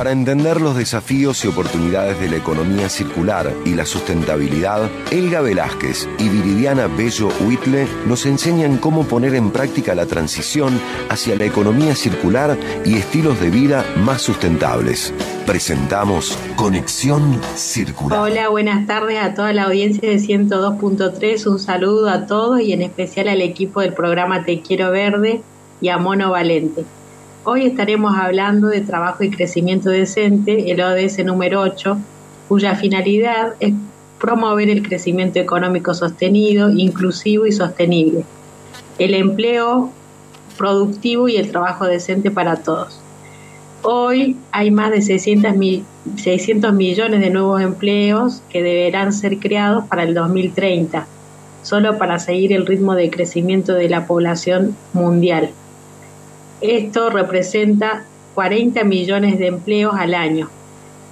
Para entender los desafíos y oportunidades de la economía circular y la sustentabilidad, Elga Velázquez y Viridiana Bello Huitle nos enseñan cómo poner en práctica la transición hacia la economía circular y estilos de vida más sustentables. Presentamos Conexión Circular. Hola, buenas tardes a toda la audiencia de 102.3. Un saludo a todos y en especial al equipo del programa Te Quiero Verde y a Mono Valente. Hoy estaremos hablando de trabajo y crecimiento decente, el ODS número 8, cuya finalidad es promover el crecimiento económico sostenido, inclusivo y sostenible, el empleo productivo y el trabajo decente para todos. Hoy hay más de 600, 600 millones de nuevos empleos que deberán ser creados para el 2030, solo para seguir el ritmo de crecimiento de la población mundial. Esto representa 40 millones de empleos al año.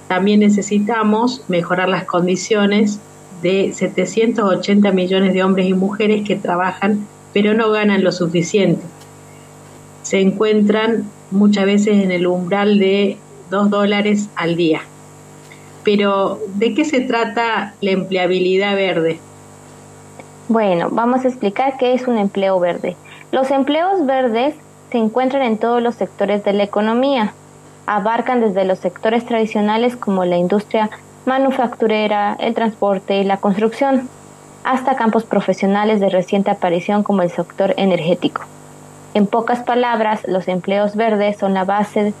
También necesitamos mejorar las condiciones de 780 millones de hombres y mujeres que trabajan pero no ganan lo suficiente. Se encuentran muchas veces en el umbral de 2 dólares al día. Pero, ¿de qué se trata la empleabilidad verde? Bueno, vamos a explicar qué es un empleo verde. Los empleos verdes se encuentran en todos los sectores de la economía. Abarcan desde los sectores tradicionales como la industria manufacturera, el transporte y la construcción, hasta campos profesionales de reciente aparición como el sector energético. En pocas palabras, los empleos verdes son la base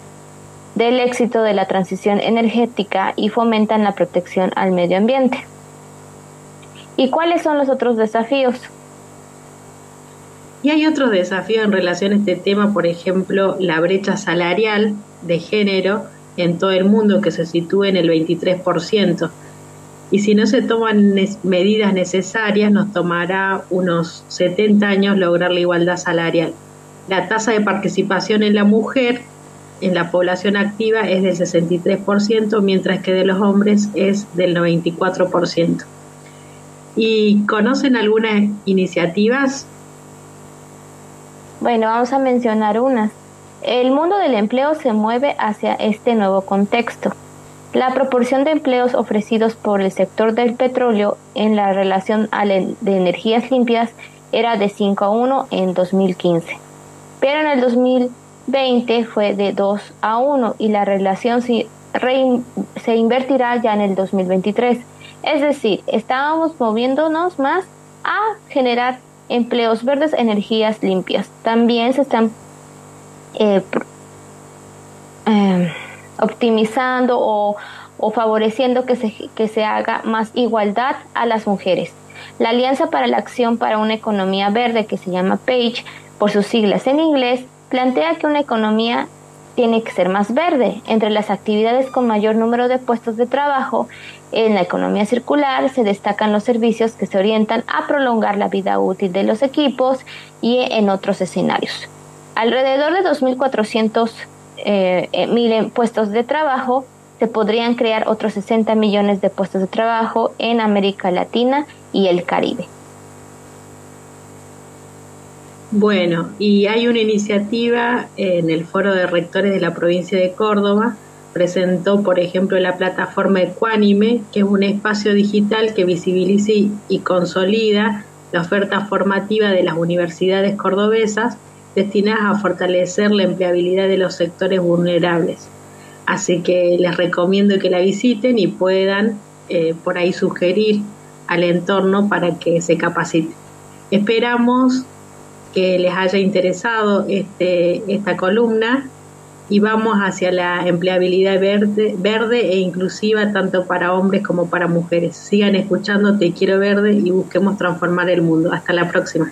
del éxito de la transición energética y fomentan la protección al medio ambiente. ¿Y cuáles son los otros desafíos? Y hay otros desafíos en relación a este tema, por ejemplo, la brecha salarial de género en todo el mundo que se sitúa en el 23%. Y si no se toman medidas necesarias, nos tomará unos 70 años lograr la igualdad salarial. La tasa de participación en la mujer en la población activa es del 63%, mientras que de los hombres es del 94%. ¿Y conocen algunas iniciativas bueno, vamos a mencionar unas. El mundo del empleo se mueve hacia este nuevo contexto. La proporción de empleos ofrecidos por el sector del petróleo en la relación de energías limpias era de 5 a 1 en 2015, pero en el 2020 fue de 2 a 1 y la relación se, se invertirá ya en el 2023. Es decir, estábamos moviéndonos más a generar empleos verdes, energías limpias. También se están eh, em, optimizando o, favoreciendo que se, que se haga más igualdad a las mujeres. La Alianza para la Acción para una Economía Verde, que se llama PAGE por sus siglas en inglés, plantea que una economía tiene que ser más verde. Entre las actividades con mayor número de puestos de trabajo en la economía circular se destacan los servicios que se orientan a prolongar la vida útil de los equipos y en otros escenarios. Alrededor de 2.400 eh, eh, mil puestos de trabajo se podrían crear otros 60 millones de puestos de trabajo en América Latina y el Caribe. Bueno, y hay una iniciativa en el Foro de Rectores de la provincia de Córdoba, presentó, por ejemplo, la plataforma Ecuánime, que es un espacio digital que visibiliza y consolida la oferta formativa de las universidades cordobesas destinadas a fortalecer la empleabilidad de los sectores vulnerables. Así que les recomiendo que la visiten y puedan eh, por ahí sugerir al entorno para que se capaciten. Esperamos que les haya interesado este, esta columna y vamos hacia la empleabilidad verde, verde e inclusiva tanto para hombres como para mujeres. Sigan escuchando Te Quiero Verde y busquemos transformar el mundo. Hasta la próxima.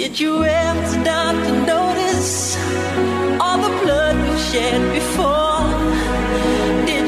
Did you ever stop to notice all the blood we shed before? Did?